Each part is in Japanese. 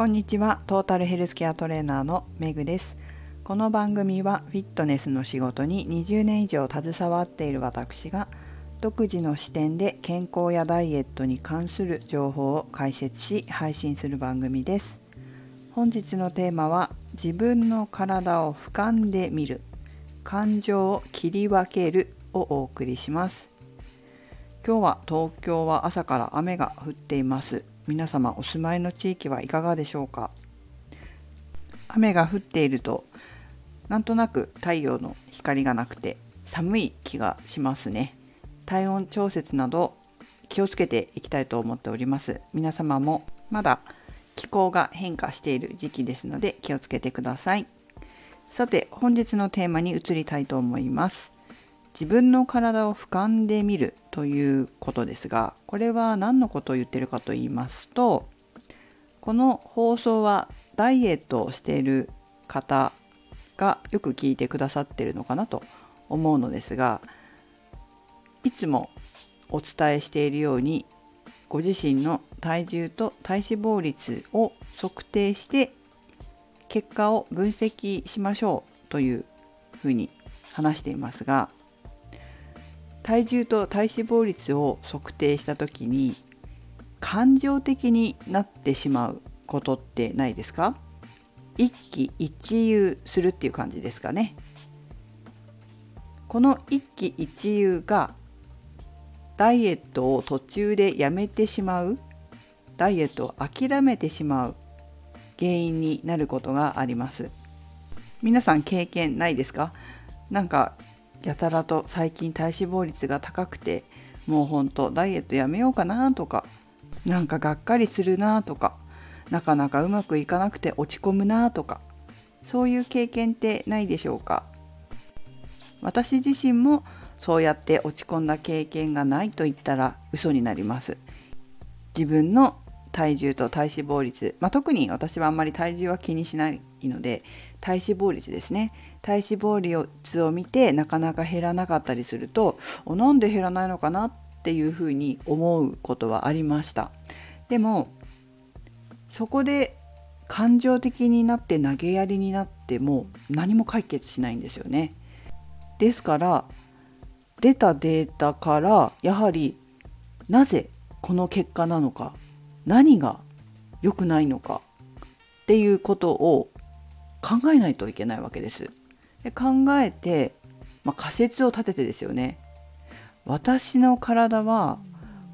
こんにちは。トータルヘルスケアトレーナーのめぐです。この番組はフィットネスの仕事に20年以上携わっている私が独自の視点で健康やダイエットに関する情報を解説し配信する番組です。本日のテーマは自分の体を俯瞰で見る感情を切り分けるをお送りします。今日は東京は朝から雨が降っています。皆様お住まいの地域はいかがでしょうか？雨が降っているとなんとなく太陽の光がなくて寒い気がしますね。体温調節など気をつけていきたいと思っております。皆様もまだ気候が変化している時期ですので気をつけてください。さて本日のテーマに移りたいと思います。自分の体を俯瞰で見るということですがこれは何のことを言ってるかと言いますとこの放送はダイエットをしている方がよく聞いてくださってるのかなと思うのですがいつもお伝えしているようにご自身の体重と体脂肪率を測定して結果を分析しましょうというふうに話していますが体重と体脂肪率を測定した時に感情的になってしまうことってないですか？一喜一憂するっていう感じですかね。この一喜一憂がダイエットを途中でやめてしまうダイエットを諦めてしまう原因になることがあります。皆さん経験ないですか？なんかやたらと最近体脂肪率が高くてもうほんとダイエットやめようかなとかなんかがっかりするなとかなかなかうまくいかなくて落ち込むなとかそういう経験ってないでしょうか。私自身もそうやって落ち込んだ経験がないと言ったら嘘になります。自分の体重と体脂肪率、まあ、特に私はあんまり体重は気にしないので体脂肪率ですね。体脂肪率を見てなかなか減らなかったりするとおなんで減らないのかなっていうふうに思うことはありました。でもそこで感情的になって投げやりになっても何も解決しないんですよね。ですから出たデータからやはりなぜこの結果なのか何が良くないのかっていうことを考えないといけないわけです。で考えて、まあ、仮説を立ててですよね。私の体は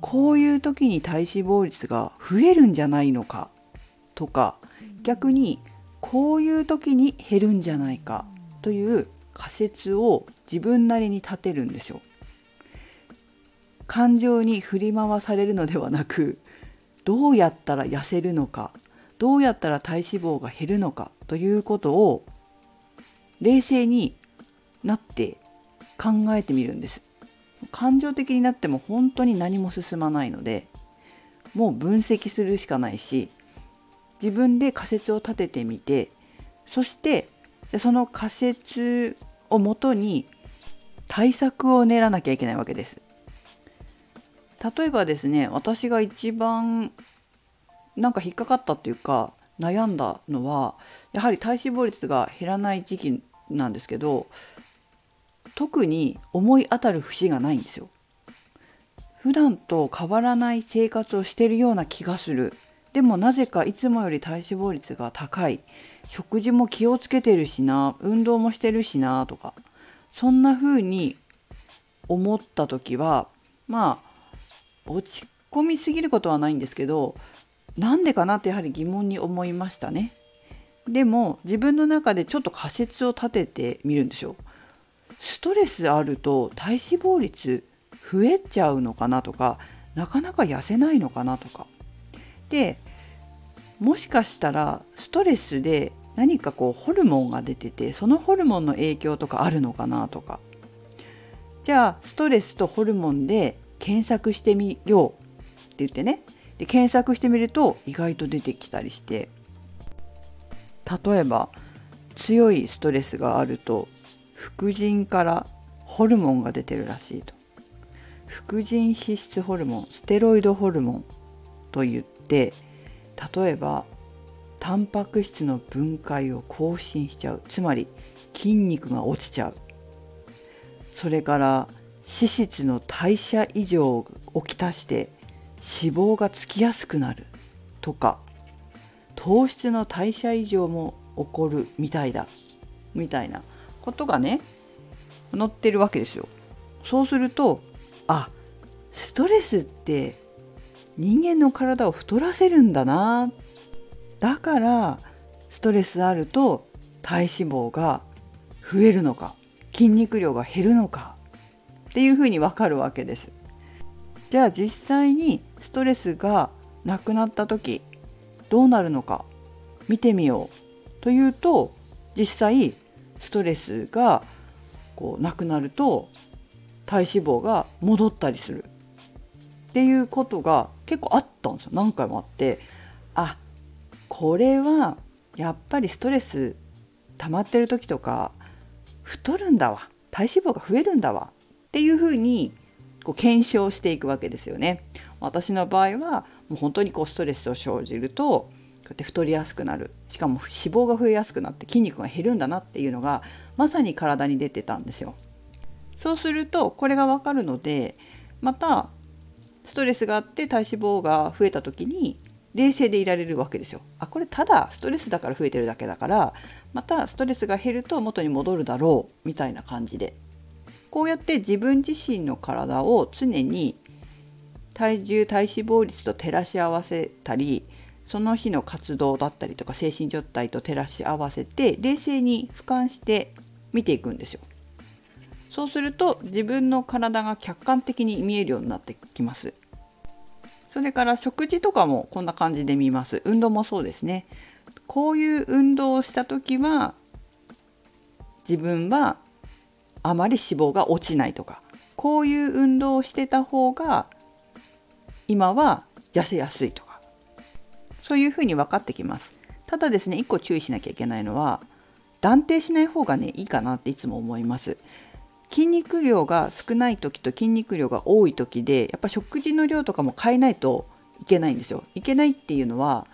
こういう時に体脂肪率が増えるんじゃないのかとか逆にこういう時に減るんじゃないかという仮説を自分なりに立てるんですよ。感情に振り回されるのではなくどうやったら痩せるのかどうやったら体脂肪が減るのかということを冷静になって考えてみるんです。感情的になっても本当に何も進まないのでもう分析するしかないし自分で仮説を立ててみてそしてその仮説をもとに対策を練らなきゃいけないわけです。例えばですね私が一番なんか引っかかったっていうか悩んだのはやはり体脂肪率が減らない時期なんですけど特に思い当たる節がないんですよ。普段と変わらない生活をしてるような気がする。でもなぜかいつもより体脂肪率が高い。食事も気をつけてるしな、運動もしてるしなとか、そんな風に思った時は、まあ、落ち込みすぎることはないんですけど、なんでかなってやはり疑問に思いましたね。でも自分の中でちょっと仮説を立ててみるんですよ。ストレスあると体脂肪率増えちゃうのかなとかなかなか痩せないのかなとか。でもしかしたらストレスで何かこうホルモンが出ててそのホルモンの影響とかあるのかなとかじゃあストレスとホルモンで検索してみようって言ってね。で検索してみると意外と出てきたりして。例えば強いストレスがあると副腎からホルモンが出てるらしいと。副腎皮質ホルモンステロイドホルモンといって例えばタンパク質の分解を更新しちゃう。つまり筋肉が落ちちゃう。それから脂質の代謝異常をきたして脂肪がつきやすくなるとか糖質の代謝異常も起こるみたいだみたいなことがね載ってるわけですよ。そうするとあストレスって人間の体を太らせるんだなだからストレスあると体脂肪が増えるのか筋肉量が減るのかっていうふうにわかるわけです。じゃあ実際にストレスがなくなった時どうなるのか見てみようというと実際ストレスがこうなくなると体脂肪が戻ったりする。っていうことが結構あったんですよ。何回もあって。あこれはやっぱりストレス溜まってる時とか太るんだわ。体脂肪が増えるんだわ。っていうふうにこう検証していくわけですよね。私の場合はもう本当にこうストレスを生じるとこうやって太りやすくなるしかも脂肪が増えやすくなって筋肉が減るんだなっていうのがまさに体に出てたんですよ。そうするとこれが分かるのでまたストレスがあって体脂肪が増えた時に冷静でいられるわけですよ。あこれただストレスだから増えてるだけだからまたストレスが減ると元に戻るだろうみたいな感じでこうやって自分自身の体を常に体重体脂肪率と照らし合わせたりその日の活動だったりとか精神状態と照らし合わせて冷静に俯瞰して見ていくんですよ。そうすると自分の体が客観的に見えるようになってきます。それから食事とかもこんな感じで見ます。運動もそうですね。こういう運動をした時は自分はあまり脂肪が落ちないとかこういう運動をしてた方が今は痩せやすいとかそういうふうに分かってきます。ただですね1個注意しなきゃいけないのは断定しない方がねいいかなっていつも思います。筋肉量が少ない時と筋肉量が多い時でやっぱ食事の量とかも変えないといけないんですよ。いけないっていうのは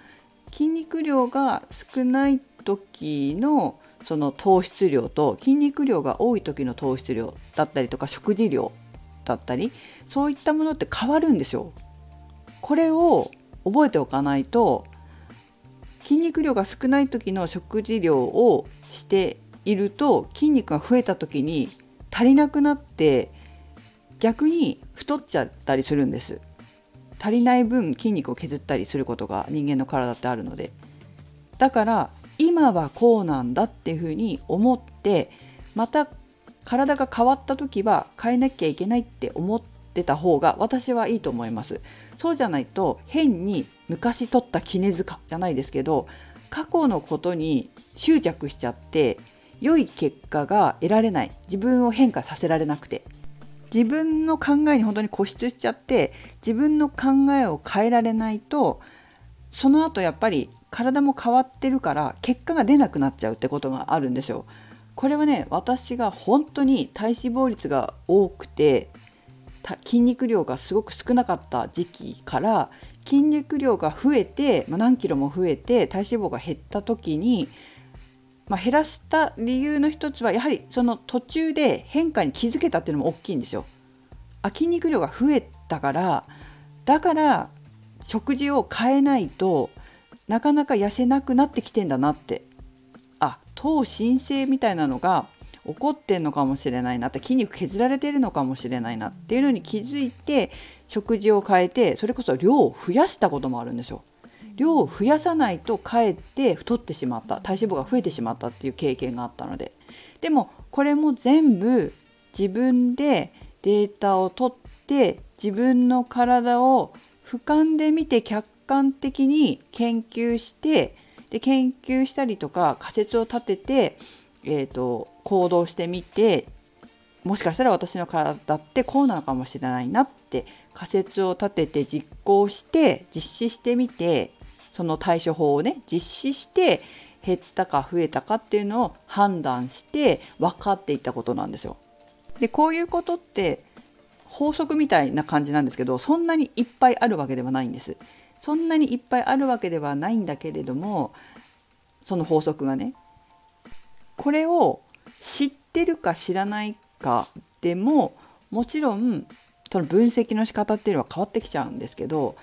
筋肉量が少ない時のその糖質量と筋肉量が多い時の糖質量だったりとか食事量だったりそういったものって変わるんですよ。これを覚えておかないと筋肉量が少ない時の食事量をしていると筋肉が増えた時に足りなくなって逆に太っちゃったりするんです足りない分筋肉を削ったりすることが人間の体ってあるのでだから今はこうなんだっていうふうに思ってまた体が変わった時は変えなきゃいけないって思ってた方が私はいいと思います。そうじゃないと変に昔取った絹塚じゃないですけど過去のことに執着しちゃって良い結果が得られない。自分を変化させられなくて。自分の考えに本当に固執しちゃって自分の考えを変えられないとその後やっぱり体も変わってるから結果が出なくなっちゃうってことがあるんですよ。これはね私が本当に体脂肪率が多くて筋肉量がすごく少なかった時期から筋肉量が増えて、まあ、何キロも増えて体脂肪が減った時に、まあ、減らした理由の一つはやはりその途中で変化に気づけたっていうのも大きいんですよ。あ筋肉量が増えたからだから食事を変えないとなかなか痩せなくなってきてんだなってあ糖新生みたいなのが起こってんのかもしれないなって筋肉削られてるのかもしれないなっていうのに気づいて食事を変えてそれこそ量を増やしたこともあるんですよ。量を増やさないとかえって太ってしまった体脂肪が増えてしまったっていう経験があったのででもこれも全部自分でデータを取って自分の体を俯瞰で見て客観的に研究してで研究したりとか仮説を立てて、えーと、行動してみてもしかしたら私の体ってこうなのかもしれないなって仮説を立てて実行して実施してみてその対処法をね実施して減ったか増えたかっていうのを判断して分かっていったことなんですよ。でこういうことって法則みたいな感じなんですけどそんなにいっぱいあるわけではないんです。そんなにいっぱいあるわけではないんだけれどもその法則がねこれを知ってるか知らないかでももちろんその分析の仕方っていうのは変わってきちゃうんですけど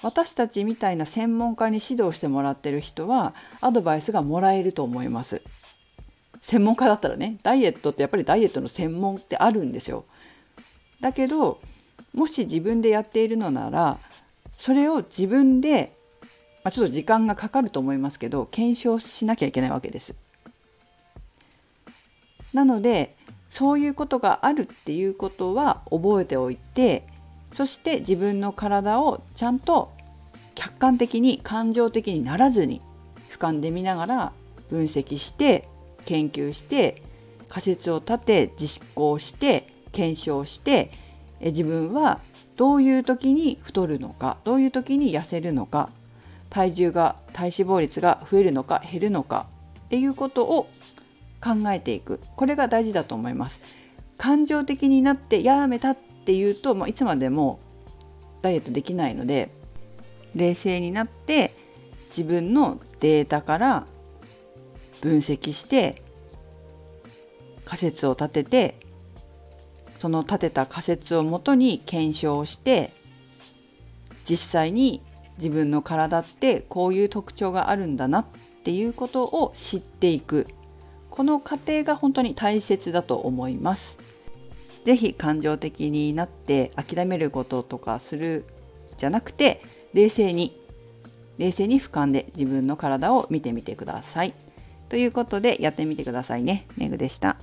私たちみたいな専門家に指導してもらってる人はアドバイスがもらえると思います。専門家だったらねダイエットってやっぱりダイエットの専門ってあるんですよ。だけどもし自分でやっているのならそれを自分で、まあ、ちょっと時間がかかると思いますけど検証しなきゃいけないわけです。なのでそういうことがあるっていうことは覚えておいてそして自分の体をちゃんと客観的に感情的にならずに俯瞰で見ながら分析して研究して仮説を立て実行して検証して自分はどういう時に太るのかどういう時に痩せるのか体重が体脂肪率が増えるのか減るのかっていうことを考えていく。これが大事だと思います。感情的になってやめたっていうと、まあ、いつまでもダイエットできないので冷静になって自分のデータから分析して仮説を立ててその立てた仮説をもとに検証して実際に自分の体ってこういう特徴があるんだなっていうことを知っていくこの過程が本当に大切だと思います。是非感情的になって諦めることとかするじゃなくて冷静に冷静に俯瞰で自分の体を見てみてください。ということでやってみてくださいね。めぐでした。